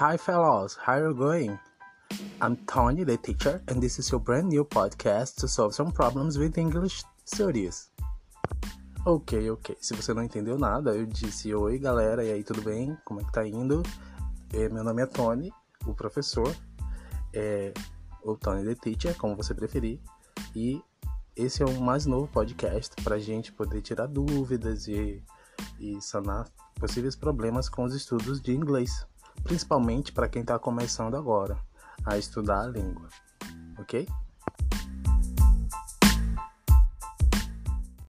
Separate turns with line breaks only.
Hi, fellows, how are you going? I'm Tony, the teacher, and this is your brand new podcast to solve some problems with English studies. Ok, ok. Se você não entendeu nada, eu disse oi, galera, e aí, tudo bem? Como é que tá indo? É, meu nome é Tony, o professor, é, ou Tony, the teacher, como você preferir, e esse é o mais novo podcast para gente poder tirar dúvidas e, e sanar possíveis problemas com os estudos de inglês principalmente para quem está começando agora a estudar a língua, ok?